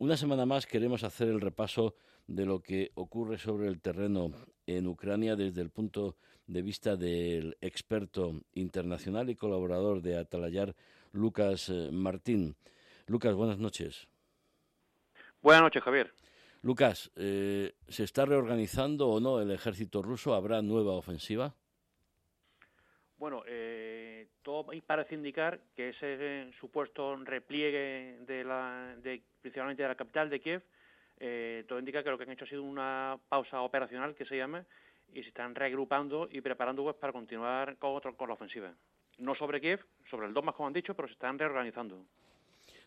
Una semana más queremos hacer el repaso de lo que ocurre sobre el terreno en Ucrania desde el punto de vista del experto internacional y colaborador de Atalayar, Lucas eh, Martín. Lucas, buenas noches. Buenas noches, Javier. Lucas, eh, ¿se está reorganizando o no el ejército ruso? ¿Habrá nueva ofensiva? Bueno, eh, todo parece indicar que ese supuesto repliegue de la, principalmente de la capital de Kiev, eh, todo indica que lo que han hecho ha sido una pausa operacional que se llama y se están reagrupando y preparando pues, para continuar con, otro, con la ofensiva. No sobre Kiev, sobre el Donbass, como han dicho, pero se están reorganizando.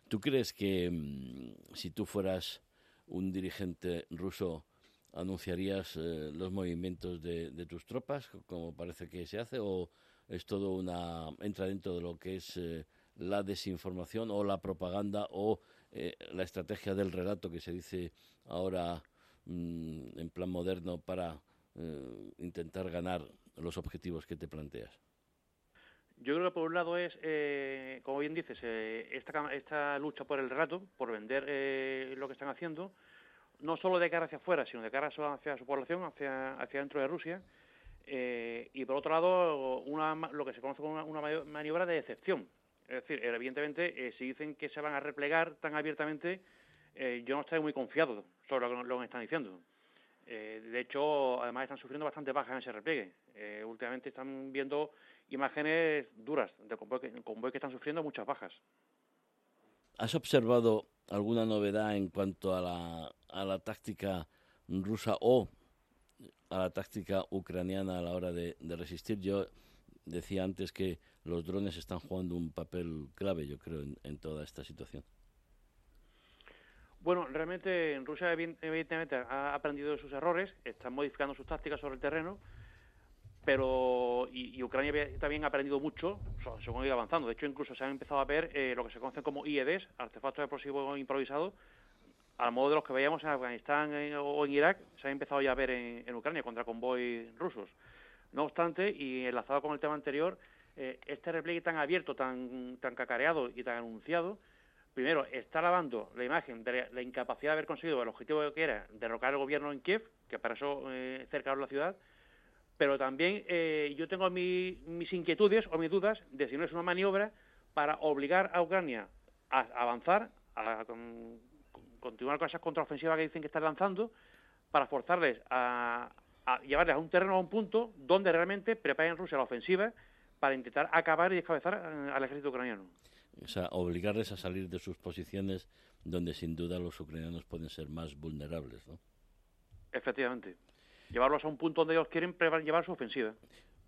¿Tú crees que mm, si tú fueras un dirigente ruso anunciarías eh, los movimientos de, de, tus tropas, como parece que se hace, o es todo una entra dentro de lo que es eh, la desinformación o la propaganda o eh, la estrategia del relato que se dice ahora mm, en plan moderno para eh, intentar ganar los objetivos que te planteas. Yo creo que por un lado es, eh, como bien dices, eh, esta, esta lucha por el relato, por vender eh, lo que están haciendo, no solo de cara hacia afuera, sino de cara hacia su población, hacia, hacia dentro de Rusia, eh, y por otro lado, una, lo que se conoce como una, una maniobra de decepción. Es decir, evidentemente, eh, si dicen que se van a replegar tan abiertamente, eh, yo no estoy muy confiado sobre lo lo que están diciendo. Eh, de hecho, además están sufriendo bastante bajas en ese repliegue. Eh, últimamente están viendo imágenes duras de convoy que, convoy que están sufriendo muchas bajas. ¿Has observado alguna novedad en cuanto a la, a la táctica rusa o a la táctica ucraniana a la hora de, de, resistir. Yo decía antes que los drones están jugando un papel clave, yo creo, en, toda esta situación. Bueno, realmente Rusia evidentemente ha aprendido de sus errores, están modificando sus tácticas sobre el terreno, pero y, Ucrania también ha aprendido mucho según ha ido avanzando. De hecho, incluso se han empezado a ver eh, lo que se conocen como IEDs, artefactos explosivos improvisados, al modo de los que veíamos en Afganistán o en Irak, se ha empezado ya a ver en, Ucrania contra convoy rusos. No obstante, y enlazado con el tema anterior, eh, este repliegue tan abierto, tan, tan cacareado y tan anunciado, primero, está lavando la imagen de la incapacidad de haber conseguido el objetivo que era derrocar el gobierno en Kiev, que para eso eh, cercaron la ciudad, pero también eh, yo tengo mi, mis inquietudes o mis dudas de si no es una maniobra para obligar a Ucrania a, avanzar, a, con, continuar con esas contraofensivas que dicen que están lanzando, para forzarles a, a llevarles a un terreno, a un punto, donde realmente preparen Rusia la ofensiva para intentar acabar y descabezar al ejército ucraniano. O sea, obligarles a salir de sus posiciones donde sin duda los ucranianos pueden ser más vulnerables, ¿no? Efectivamente. Llevarlos a un punto donde ellos quieren llevar su ofensiva.